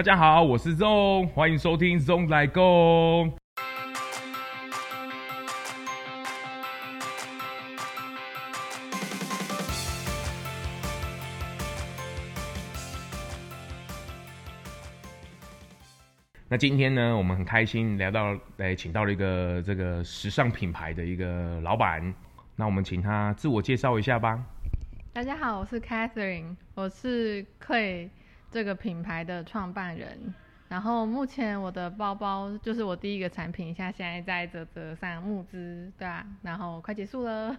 大家好，我是 ZONG，欢迎收听 ZONG 来 Go。那今天呢，我们很开心聊到，来请到了一个这个时尚品牌的一个老板，那我们请他自我介绍一下吧。大家好，我是 Catherine，我是 Clay 这个品牌的创办人。然后目前我的包包就是我第一个产品，像现在在啧啧上募资，对啊，然后快结束了。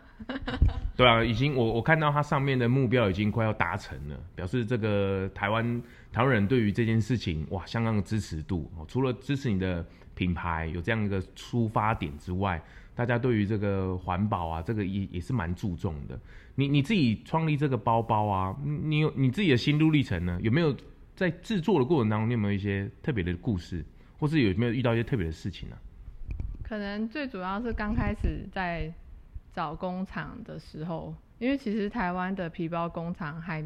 对啊，已经我我看到它上面的目标已经快要达成了，表示这个台湾台湾人对于这件事情哇相当的支持度。除了支持你的品牌有这样一个出发点之外，大家对于这个环保啊，这个也也是蛮注重的。你你自己创立这个包包啊，你有你自己的心路历程呢？有没有在制作的过程当中，你有没有一些特别的故事，或是有没有遇到一些特别的事情呢？可能最主要是刚开始在找工厂的时候，因为其实台湾的皮包工厂还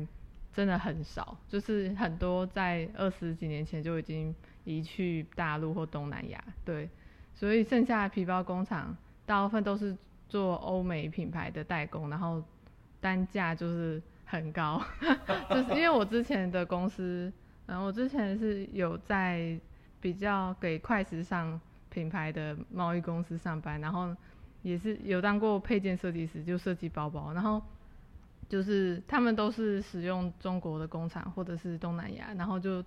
真的很少，就是很多在二十几年前就已经移去大陆或东南亚，对，所以剩下的皮包工厂大部分都是做欧美品牌的代工，然后单价就是很高，就是因为我之前的公司，嗯，我之前是有在比较给快时尚品牌的贸易公司上班，然后也是有当过配件设计师，就设计包包，然后就是他们都是使用中国的工厂或者是东南亚，然后就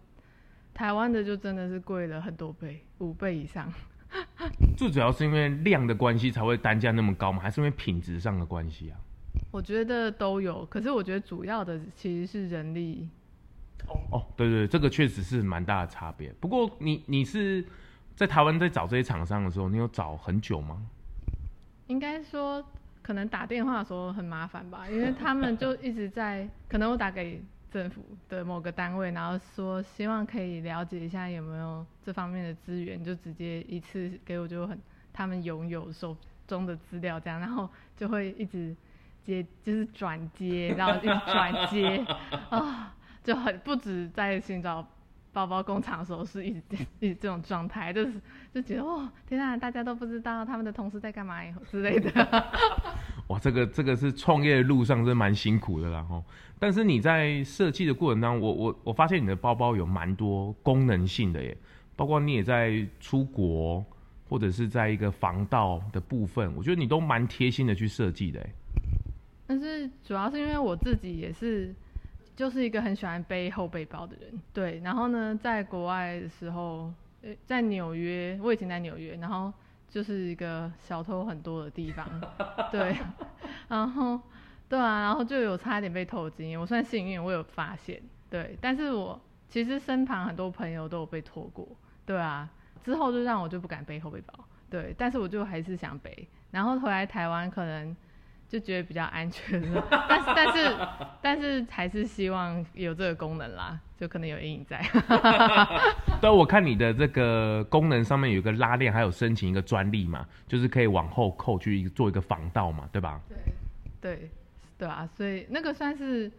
台湾的就真的是贵了很多倍，五倍以上。最主要是因为量的关系才会单价那么高吗？还是因为品质上的关系啊？我觉得都有，可是我觉得主要的其实是人力。哦，对对，这个确实是蛮大的差别。不过你你是在台湾在找这些厂商的时候，你有找很久吗？应该说，可能打电话的时候很麻烦吧，因为他们就一直在，可能我打给政府的某个单位，然后说希望可以了解一下有没有这方面的资源，就直接一次给我就很他们拥有手中的资料这样，然后就会一直接就是转接，然后一直转接啊。就很不止在寻找包包工厂的时候是一直一直这种状态，就是就觉得哦天啊，大家都不知道他们的同事在干嘛之类的。哇，这个这个是创业的路上真蛮辛苦的啦吼。但是你在设计的过程当中，我我我发现你的包包有蛮多功能性的耶，包括你也在出国或者是在一个防盗的部分，我觉得你都蛮贴心的去设计的。但是主要是因为我自己也是。就是一个很喜欢背后背包的人，对。然后呢，在国外的时候，在纽约，我以前在纽约，然后就是一个小偷很多的地方，对。然后，对啊，然后就有差点被偷经验，我算幸运，我有发现，对。但是我其实身旁很多朋友都有被偷过，对啊。之后就让我就不敢背后背包，对。但是我就还是想背，然后回来台湾可能。就觉得比较安全了，但是但是但是还是希望有这个功能啦，就可能有阴影在。对，我看你的这个功能上面有一个拉链，还有申请一个专利嘛，就是可以往后扣去做一个防盗嘛，对吧？对对对啊，所以那个算是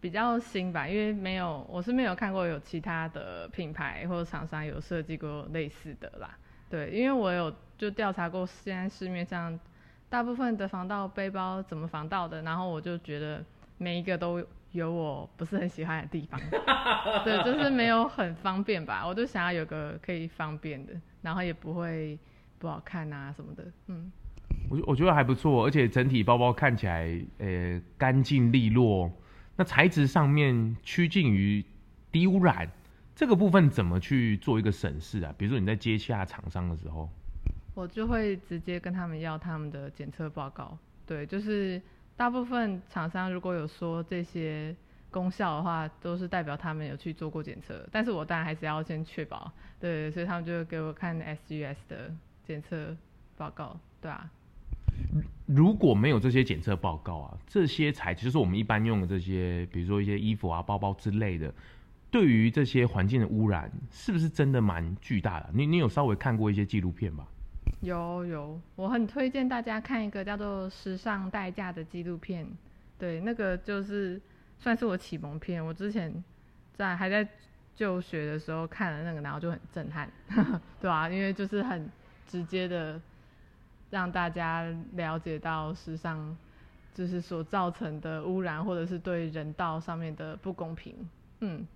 比较新吧，因为没有我是没有看过有其他的品牌或者厂商有设计过类似的啦。对，因为我有就调查过现在市面上。大部分的防盗背包怎么防盗的？然后我就觉得每一个都有我不是很喜欢的地方，对，就是没有很方便吧。我就想要有个可以方便的，然后也不会不好看啊什么的。嗯，我我觉得还不错，而且整体包包看起来呃干净利落。那材质上面趋近于低污染，这个部分怎么去做一个审视啊？比如说你在接洽厂商的时候。我就会直接跟他们要他们的检测报告，对，就是大部分厂商如果有说这些功效的话，都是代表他们有去做过检测，但是我当然还是要先确保，对，所以他们就会给我看 SGS 的检测报告，对啊。如果没有这些检测报告啊，这些材质就是我们一般用的这些，比如说一些衣服啊、包包之类的，对于这些环境的污染，是不是真的蛮巨大的？你你有稍微看过一些纪录片吧？有有，我很推荐大家看一个叫做《时尚代价》的纪录片，对，那个就是算是我启蒙片。我之前在还在就学的时候看了那个，然后就很震撼，对啊，因为就是很直接的让大家了解到时尚就是所造成的污染，或者是对人道上面的不公平，嗯。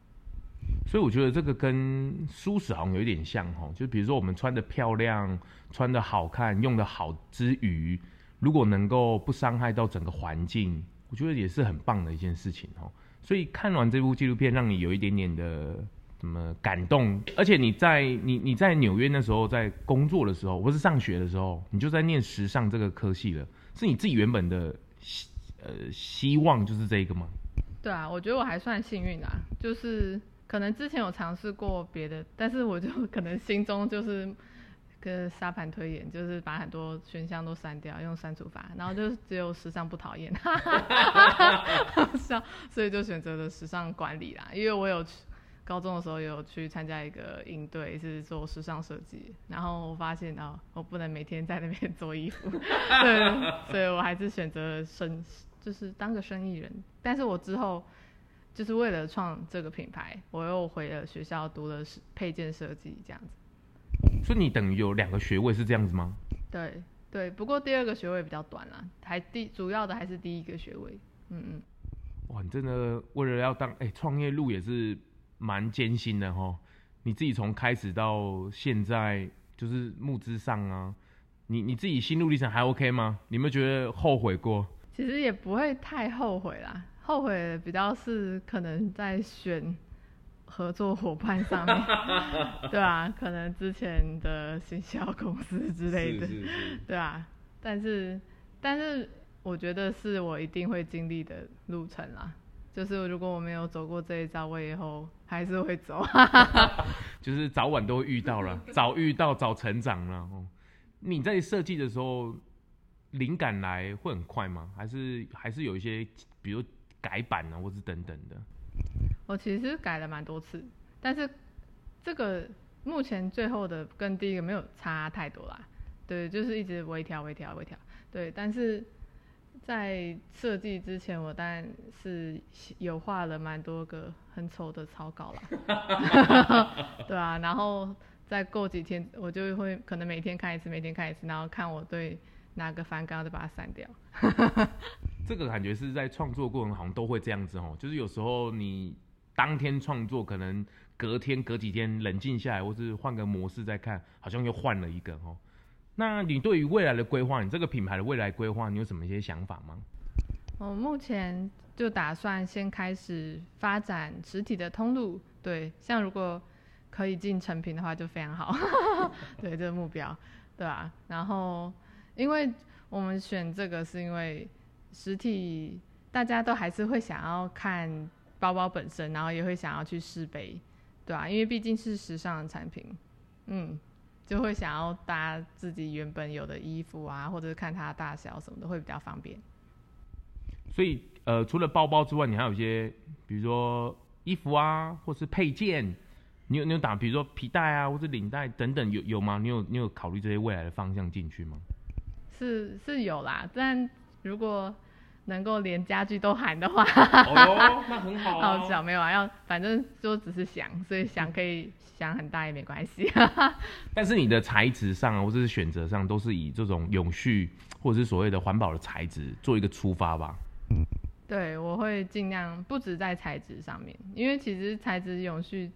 所以我觉得这个跟舒适好像有点像哈，就比如说我们穿得漂亮、穿得好看、用得好之余，如果能够不伤害到整个环境，我觉得也是很棒的一件事情哈。所以看完这部纪录片，让你有一点点的什么感动，而且你在你你在纽约那时候在工作的时候，或是上学的时候，你就在念时尚这个科系了，是你自己原本的希呃希望就是这个吗？对啊，我觉得我还算幸运啊，就是。可能之前有尝试过别的，但是我就 可能心中就是跟沙盘推演，就是把很多选项都删掉，用删除法，然后就只有时尚不讨厌，哈哈哈哈，所以就选择了时尚管理啦。因为我有去高中的时候有去参加一个营队，是做时尚设计，然后我发现哦，我不能每天在那边 做衣服，对，所以我还是选择生，就是当个生意人。但是我之后。就是为了创这个品牌，我又回了学校读了配件设计这样子。所以你等于有两个学位是这样子吗？对对，不过第二个学位比较短啦，还第主要的还是第一个学位。嗯嗯。哇，你真的为了要当哎，创业路也是蛮艰辛的齁。你自己从开始到现在，就是募资上啊，你你自己心路历程还 OK 吗？你有没有觉得后悔过？其实也不会太后悔啦。后悔的比较是可能在选合作伙伴上面，对啊，可能之前的行销公司之类的，是是是对啊，但是但是我觉得是我一定会经历的路程啦。就是如果我没有走过这一招，我以后还是会走。就是早晚都会遇到了，早遇到早成长了。你在设计的时候，灵感来会很快吗？还是还是有一些，比如。改版呢，或是等等的。我其实改了蛮多次，但是这个目前最后的跟第一个没有差太多啦。对，就是一直微调、微调、微调。对，但是在设计之前，我当然是有画了蛮多个很丑的草稿啦。对啊，然后再过几天，我就会可能每天看一次，每天看一次，然后看我对哪个反感，就把它删掉。这个感觉是在创作过程好像都会这样子哦，就是有时候你当天创作，可能隔天、隔几天冷静下来，或是换个模式再看，好像又换了一个哦。那你对于未来的规划，你这个品牌的未来规划，你有什么一些想法吗？我目前就打算先开始发展实体的通路，对，像如果可以进成品的话就非常好，对这个目标，对啊，然后因为我们选这个是因为。实体大家都还是会想要看包包本身，然后也会想要去试背，对啊，因为毕竟是时尚的产品，嗯，就会想要搭自己原本有的衣服啊，或者是看它大小什么的，会比较方便。所以，呃，除了包包之外，你还有一些，比如说衣服啊，或是配件，你有你有打，比如说皮带啊，或是领带等等，有有吗？你有你有考虑这些未来的方向进去吗？是是有啦，但如果能够连家具都含的话，哦，那很好，啊。好小没有啊，要反正就只是想，所以想可以想很大也没关系。但是你的材质上啊，或者是选择上，都是以这种永续或者是所谓的环保的材质做一个出发吧？对，我会尽量不止在材质上面，因为其实材质永续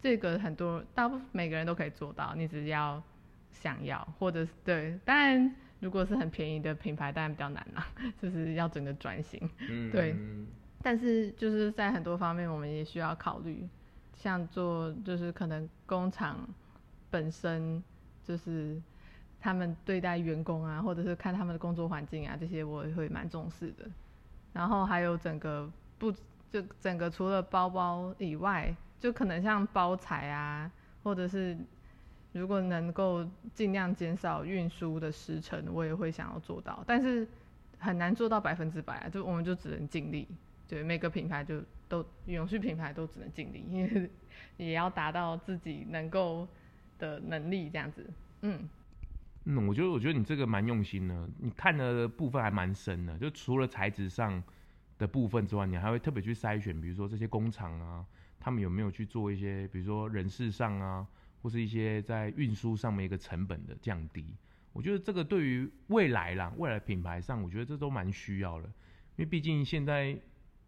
这个很多大部分每个人都可以做到，你只要想要，或者是对，当然。如果是很便宜的品牌，当然比较难啦，就是要整个转型。嗯，对。但是就是在很多方面，我们也需要考虑，像做就是可能工厂本身就是他们对待员工啊，或者是看他们的工作环境啊，这些我也会蛮重视的。然后还有整个不就整个除了包包以外，就可能像包材啊，或者是。如果能够尽量减少运输的时程，我也会想要做到，但是很难做到百分之百啊，就我们就只能尽力，对每个品牌就都永续品牌都只能尽力，因为也要达到自己能够的能力这样子。嗯嗯，我觉得我觉得你这个蛮用心的，你看的部分还蛮深的，就除了材质上的部分之外，你还会特别去筛选，比如说这些工厂啊。他们有没有去做一些，比如说人事上啊，或是一些在运输上面一个成本的降低？我觉得这个对于未来啦，未来品牌上，我觉得这都蛮需要的，因为毕竟现在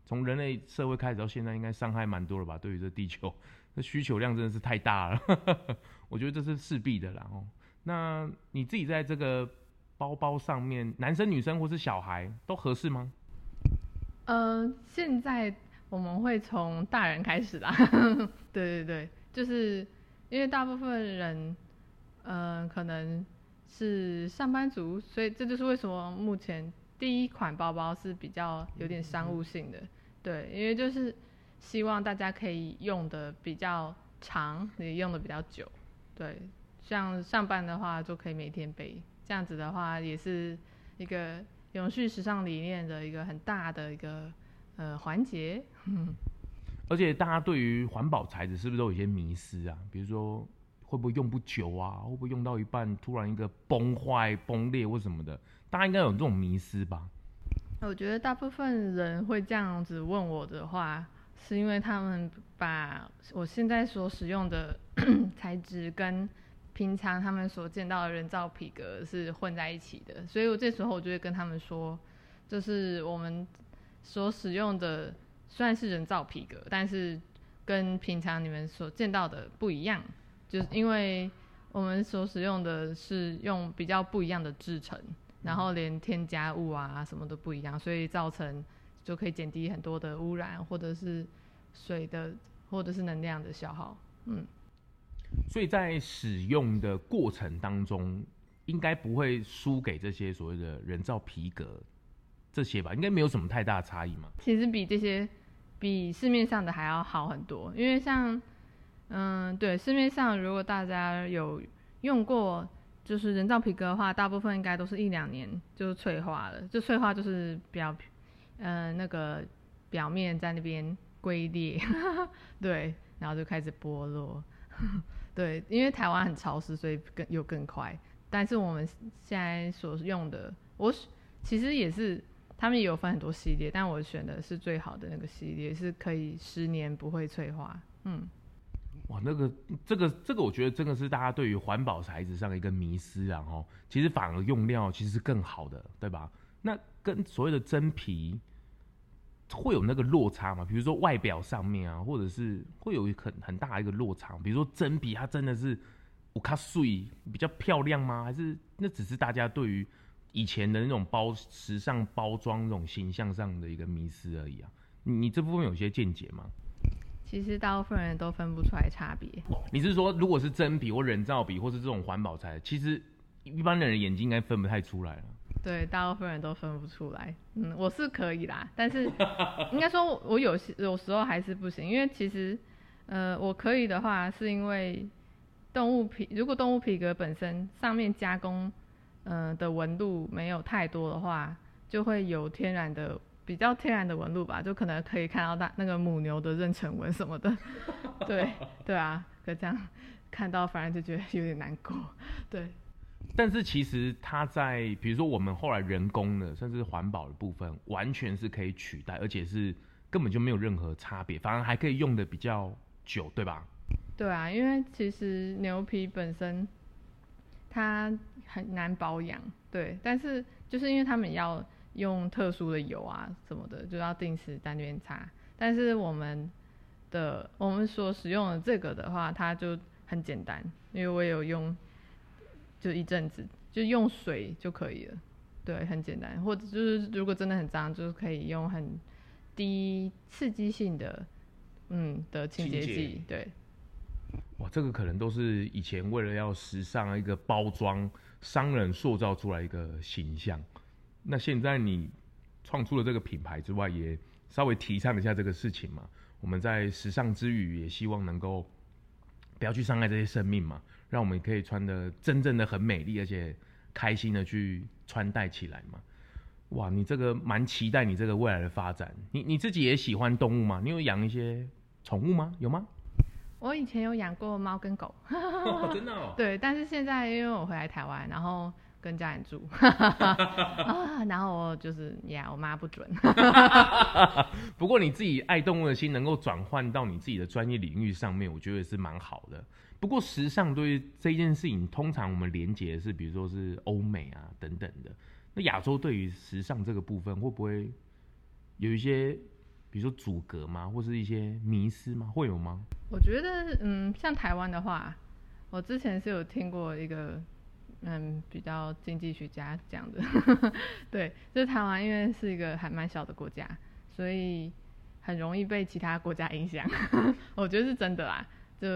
从人类社会开始到现在，应该伤害蛮多了吧？对于这地球，那需求量真的是太大了，我觉得这是势必的啦。哦，那你自己在这个包包上面，男生、女生或是小孩都合适吗？呃，现在我们会从大人开始啦。对对对，就是因为大部分人，嗯、可能。是上班族，所以这就是为什么目前第一款包包是比较有点商务性的，对，因为就是希望大家可以用的比较长，也用的比较久，对，像上班的话就可以每天背，这样子的话也是一个永续时尚理念的一个很大的一个呃环节。而且大家对于环保材质是不是都有些迷思啊？比如说。会不会用不久啊？会不会用到一半突然一个崩坏、崩裂或什么的？大家应该有这种迷思吧？我觉得大部分人会这样子问我的话，是因为他们把我现在所使用的材质跟平常他们所见到的人造皮革是混在一起的，所以我这时候我就会跟他们说，就是我们所使用的虽然是人造皮革，但是跟平常你们所见到的不一样。就是因为我们所使用的是用比较不一样的制成，然后连添加物啊什么都不一样，所以造成就可以减低很多的污染，或者是水的，或者是能量的消耗。嗯，所以在使用的过程当中，应该不会输给这些所谓的人造皮革这些吧？应该没有什么太大的差异嘛？其实比这些比市面上的还要好很多，因为像。嗯，对，市面上如果大家有用过，就是人造皮革的话，大部分应该都是一两年就脆化了。就脆化就是表，嗯、那个表面在那边龟裂，对，然后就开始剥落。对，因为台湾很潮湿，所以更又更快。但是我们现在所用的，我其实也是，他们也有分很多系列，但我选的是最好的那个系列，是可以十年不会脆化。嗯。哇，那个这个这个，我觉得真的是大家对于环保材质上的一个迷思啊！吼，其实反而用料其实是更好的，对吧？那跟所谓的真皮会有那个落差吗？比如说外表上面啊，或者是会有很很大一个落差？比如说真皮它真的是我卡碎比较漂亮吗？还是那只是大家对于以前的那种包时尚包装那种形象上的一个迷失而已啊？你你这部分有些见解吗？其实大部分人都分不出来差别。你是说，如果是真皮或人造皮，或是这种环保材，其实一般的人眼睛应该分不太出来了。对，大部分人都分不出来。嗯，我是可以啦，但是应该说，我有些有时候还是不行，因为其实，呃，我可以的话，是因为动物皮，如果动物皮革本身上面加工，呃的纹路没有太多的话，就会有天然的。比较天然的纹路吧，就可能可以看到大那个母牛的妊娠纹什么的，对对啊，可这样看到反而就觉得有点难过，对。但是其实它在比如说我们后来人工的，甚至是环保的部分，完全是可以取代，而且是根本就没有任何差别，反而还可以用的比较久，对吧？对啊，因为其实牛皮本身它很难保养，对，但是就是因为他们要。用特殊的油啊什么的，就要定时在那边擦。但是我们的我们所使用的这个的话，它就很简单，因为我有用，就一阵子就用水就可以了。对，很简单。或者就是如果真的很脏，就是可以用很低刺激性的，嗯的清洁剂。对。哇，这个可能都是以前为了要时尚一个包装，商人塑造出来一个形象。那现在你创出了这个品牌之外，也稍微提倡一下这个事情嘛。我们在时尚之余，也希望能够不要去伤害这些生命嘛，让我们可以穿得真正的很美丽，而且开心的去穿戴起来嘛。哇，你这个蛮期待你这个未来的发展。你你自己也喜欢动物吗？你有养一些宠物吗？有吗？我以前有养过猫跟狗。哦，真的哦？对，但是现在因为我回来台湾，然后。跟家人住，啊，然后我就是呀，我妈不准。不过你自己爱动物的心能够转换到你自己的专业领域上面，我觉得是蛮好的。不过时尚对于这件事情，通常我们连接的是，比如说是欧美啊等等的。那亚洲对于时尚这个部分，会不会有一些，比如说阻隔吗，或是一些迷思吗？会有吗？我觉得，嗯，像台湾的话，我之前是有听过一个。嗯，比较经济学家讲的，对，就是台湾因为是一个还蛮小的国家，所以很容易被其他国家影响。我觉得是真的啦，就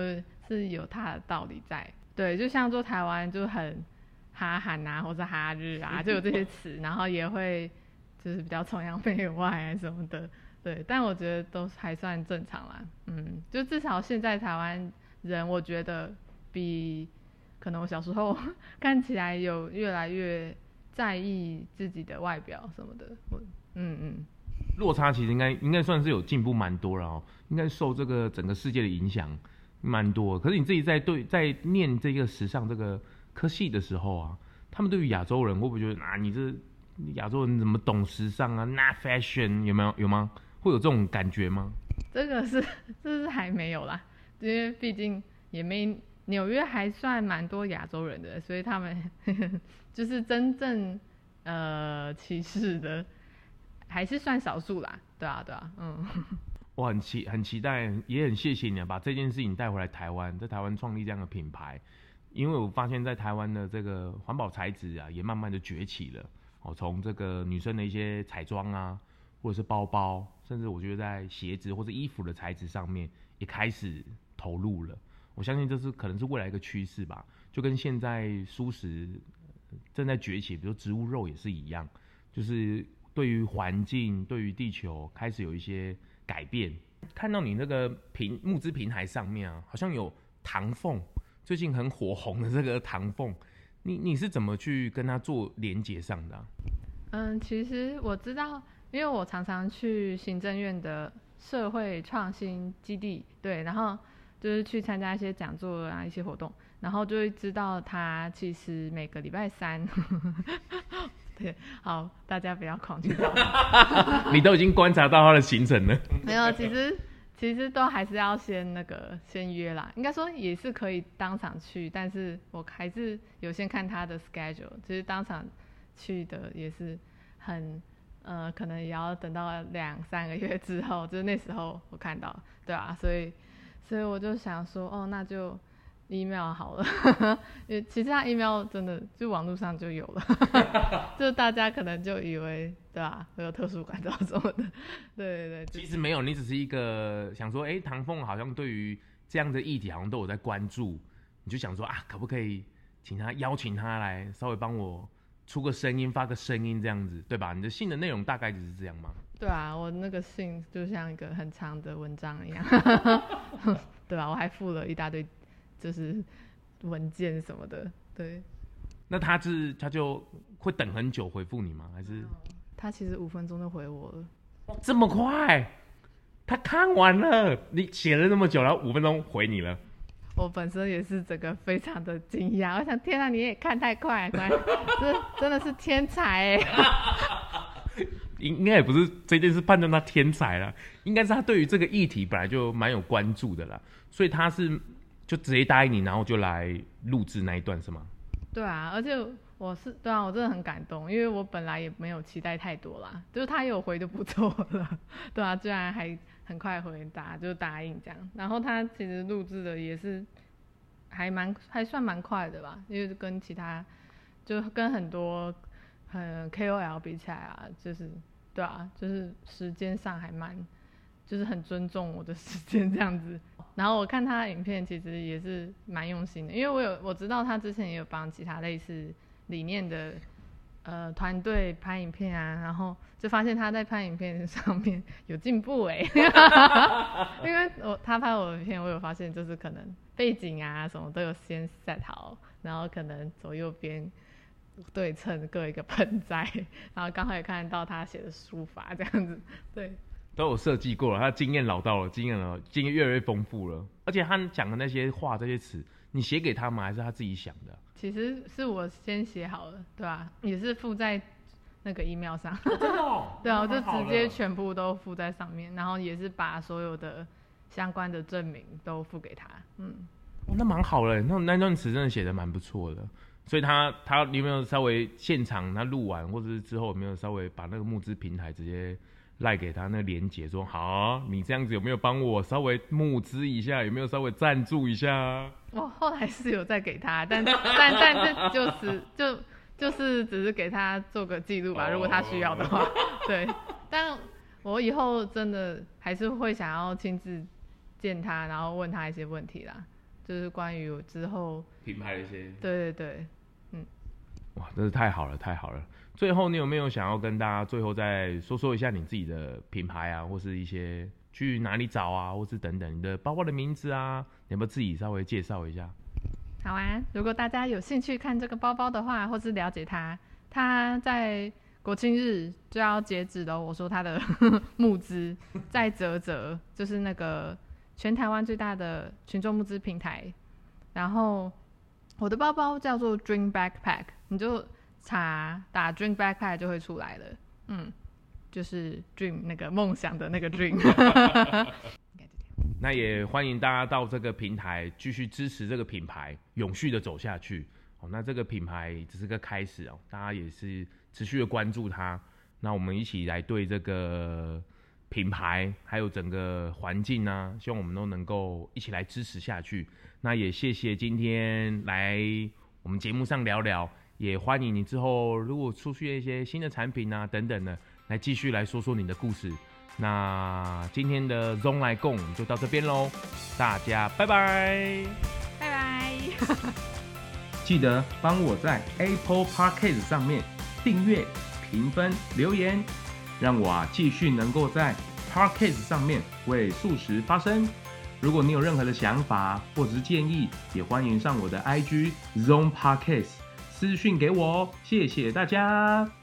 是有它的道理在。对，就像说台湾就很哈韩啊，或者哈日啊，就有这些词，然后也会就是比较崇洋媚外啊什么的。对，但我觉得都还算正常啦。嗯，就至少现在台湾人，我觉得比。可能我小时候 看起来有越来越在意自己的外表什么的，我嗯嗯，落差其实应该应该算是有进步蛮多了哦，应该受这个整个世界的影响蛮多。可是你自己在对在念这个时尚这个科系的时候啊，他们对于亚洲人会不会觉得啊，你这亚洲人怎么懂时尚啊？Not fashion 有没有有吗？会有这种感觉吗？这个是 这是还没有啦，因为毕竟也没。纽约还算蛮多亚洲人的，所以他们呵 呵就是真正呃歧视的，还是算少数啦。对啊，对啊，嗯。我很期很期待，也很谢谢你把这件事情带回来台湾，在台湾创立这样的品牌，因为我发现，在台湾的这个环保材质啊，也慢慢的崛起了。哦，从这个女生的一些彩妆啊，或者是包包，甚至我觉得在鞋子或者衣服的材质上面，也开始投入了。我相信这是可能是未来一个趋势吧，就跟现在素食正在崛起，比如植物肉也是一样，就是对于环境、对于地球开始有一些改变。看到你那个平募资平台上面啊，好像有唐凤，最近很火红的这个唐凤，你你是怎么去跟他做连接上的？嗯，其实我知道，因为我常常去行政院的社会创新基地，对，然后。就是去参加一些讲座啊，一些活动，然后就会知道他其实每个礼拜三，对，好，大家不要恐惧。你都已经观察到他的行程了。没有，其实其实都还是要先那个先约啦。应该说也是可以当场去，但是我还是有先看他的 schedule。其实当场去的也是很呃，可能也要等到两三个月之后，就是那时候我看到，对啊，所以。所以我就想说，哦，那就 email 好了，因为其实他 email 真的就网络上就有了，就大家可能就以为，对吧？会有特殊管道什么的，对对对。其实没有，你只是一个想说，哎、唐凤好像对于这样的议题好像都有在关注，你就想说啊，可不可以请他邀请他来稍微帮我出个声音，发个声音这样子，对吧？你的信的内容大概就是这样吗？对啊，我那个信就像一个很长的文章一样，对啊，我还附了一大堆，就是文件什么的。对，那他是他就会等很久回复你吗？还是他其实五分钟就回我了？这么快？他看完了，你写了那么久，然后五分钟回你了？我本身也是整个非常的惊讶，我想天啊，你也看太快，这真的是天才哎！应应该也不是这件事判断他天才了，应该是他对于这个议题本来就蛮有关注的啦，所以他是就直接答应你，然后就来录制那一段是吗？对啊，而且我是对啊，我真的很感动，因为我本来也没有期待太多啦，就是他有回就不错了，对啊，居然还很快回答就答应这样，然后他其实录制的也是还蛮还算蛮快的吧，因为跟其他就跟很多。很 KOL 比起来啊，就是对啊，就是时间上还蛮，就是很尊重我的时间这样子。然后我看他的影片，其实也是蛮用心的，因为我有我知道他之前也有帮其他类似理念的呃团队拍影片啊，然后就发现他在拍影片上面有进步哎，因为我他拍我的片，我有发现就是可能背景啊什么都有先 set 好，然后可能左右边。对称各一个盆栽，然后刚好也看到他写的书法这样子，对。都有设计过了，他经验老道了，经验了，经验越来越丰富了。而且他讲的那些话、这些词，你写给他吗？还是他自己想的？其实是我先写好了，对吧、啊？也是附在那个 email 上。真的哦？对啊，我就直接全部都附在上面，然后也是把所有的相关的证明都附给他。嗯，哦、那蛮好了，那那段词真的写的蛮不错的。所以他他有没有稍微现场他录完，或者是之后有没有稍微把那个募资平台直接赖给他那个连结，说好、啊，你这样子有没有帮我稍微募资一下，有没有稍微赞助一下？我后来是有再给他，但 但但这就是就就是只是给他做个记录吧，oh. 如果他需要的话，对。但我以后真的还是会想要亲自见他，然后问他一些问题啦，就是关于我之后品牌的一些，对对对。嗯哇，真是太好了，太好了！最后，你有没有想要跟大家最后再说说一下你自己的品牌啊，或是一些去哪里找啊，或是等等你的包包的名字啊，你有没有自己稍微介绍一下？好啊，如果大家有兴趣看这个包包的话，或是了解它，它在国庆日就要截止了。我说它的 募资在泽泽，就是那个全台湾最大的群众募资平台，然后。我的包包叫做 Dream Backpack，你就查打 Dream Backpack 就会出来了。嗯，就是 Dream 那个梦想的那个 Dream。那也欢迎大家到这个平台继续支持这个品牌，永续的走下去。哦，那这个品牌只是个开始哦，大家也是持续的关注它。那我们一起来对这个品牌还有整个环境呢，希望我们都能够一起来支持下去。那也谢谢今天来我们节目上聊聊，也欢迎你之后如果出去一些新的产品啊等等的，来继续来说说你的故事。那今天的 ZONG 咙来共就到这边喽，大家拜拜，拜拜，记得帮我在 Apple Podcast 上面订阅、评分、留言，让我啊继续能够在 Podcast 上面为素食发声。如果你有任何的想法或者是建议，也欢迎上我的 IG Zone Podcast 私讯给我哦，谢谢大家。